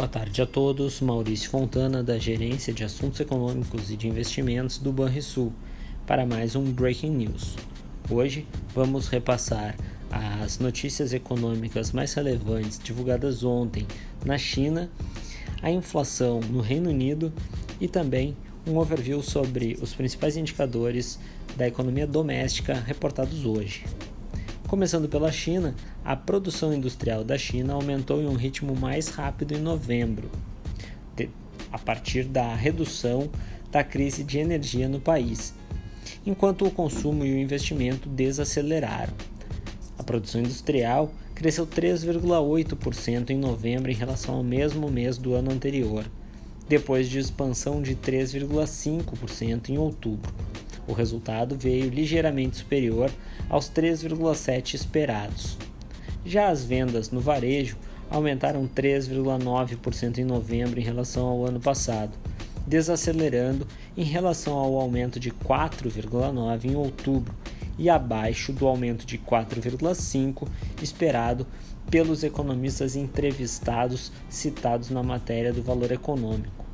Boa tarde a todos. Maurício Fontana, da Gerência de Assuntos Econômicos e de Investimentos do Banrisul, para mais um Breaking News. Hoje vamos repassar as notícias econômicas mais relevantes divulgadas ontem na China, a inflação no Reino Unido e também um overview sobre os principais indicadores da economia doméstica reportados hoje. Começando pela China, a produção industrial da China aumentou em um ritmo mais rápido em novembro, a partir da redução da crise de energia no país, enquanto o consumo e o investimento desaceleraram. A produção industrial cresceu 3,8% em novembro em relação ao mesmo mês do ano anterior, depois de expansão de 3,5% em outubro. O resultado veio ligeiramente superior aos 3,7 esperados. Já as vendas no varejo aumentaram 3,9% em novembro em relação ao ano passado, desacelerando em relação ao aumento de 4,9 em outubro e abaixo do aumento de 4,5 esperado pelos economistas entrevistados citados na matéria do valor econômico.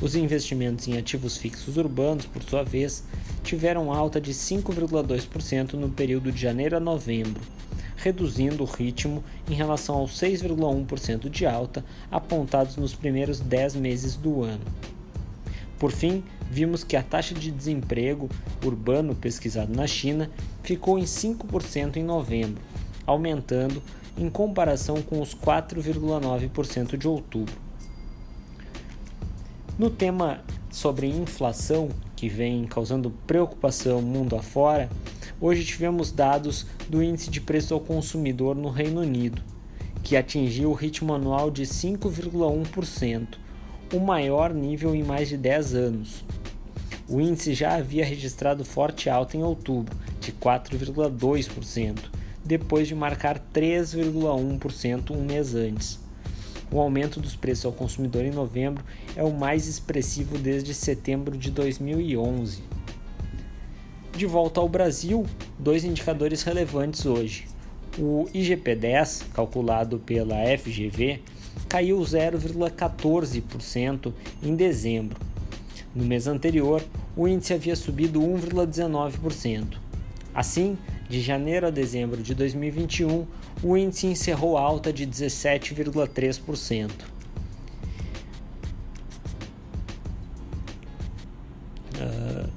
Os investimentos em ativos fixos urbanos, por sua vez, tiveram alta de 5,2% no período de janeiro a novembro, reduzindo o ritmo em relação aos 6,1% de alta apontados nos primeiros 10 meses do ano. Por fim, vimos que a taxa de desemprego urbano pesquisado na China ficou em 5% em novembro, aumentando em comparação com os 4,9% de outubro. No tema sobre inflação, que vem causando preocupação mundo afora, hoje tivemos dados do índice de preço ao consumidor no Reino Unido, que atingiu o ritmo anual de 5,1%, o maior nível em mais de 10 anos. O índice já havia registrado forte alta em outubro, de 4,2%, depois de marcar 3,1% um mês antes. O aumento dos preços ao consumidor em novembro é o mais expressivo desde setembro de 2011. De volta ao Brasil, dois indicadores relevantes hoje. O IGP-10, calculado pela FGV, caiu 0,14% em dezembro. No mês anterior, o índice havia subido 1,19%. Assim, de janeiro a dezembro de 2021, o índice encerrou alta de 17,3%. Uh,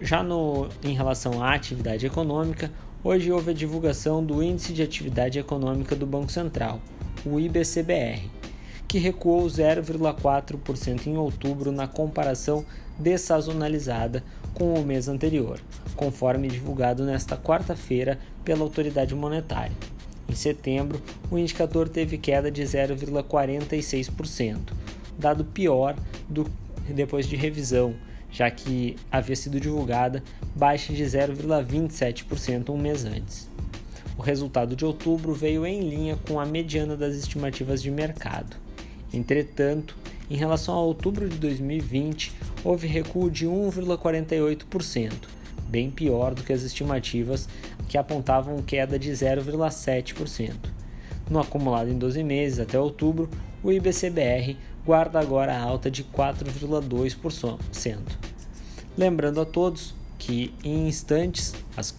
já no, em relação à atividade econômica, hoje houve a divulgação do Índice de Atividade Econômica do Banco Central, o IBCBR, que recuou 0,4% em outubro na comparação dessazonalizada com o mês anterior, conforme divulgado nesta quarta-feira pela autoridade monetária. Em setembro, o indicador teve queda de 0,46%, dado pior do depois de revisão, já que havia sido divulgada baixa de 0,27% um mês antes. O resultado de outubro veio em linha com a mediana das estimativas de mercado. Entretanto, em relação a outubro de 2020, houve recuo de 1,48%, bem pior do que as estimativas que apontavam queda de 0,7%. No acumulado em 12 meses até outubro, o IBCBR guarda agora a alta de 4,2%. Lembrando a todos que em instantes, às,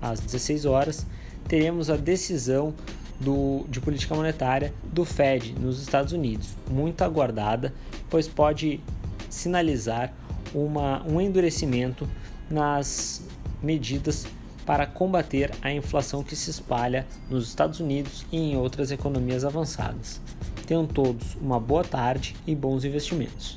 às 16 horas, teremos a decisão do, de política monetária do Fed nos Estados Unidos, muito aguardada, pois pode sinalizar uma, um endurecimento nas medidas para combater a inflação que se espalha nos Estados Unidos e em outras economias avançadas. Tenham todos uma boa tarde e bons investimentos.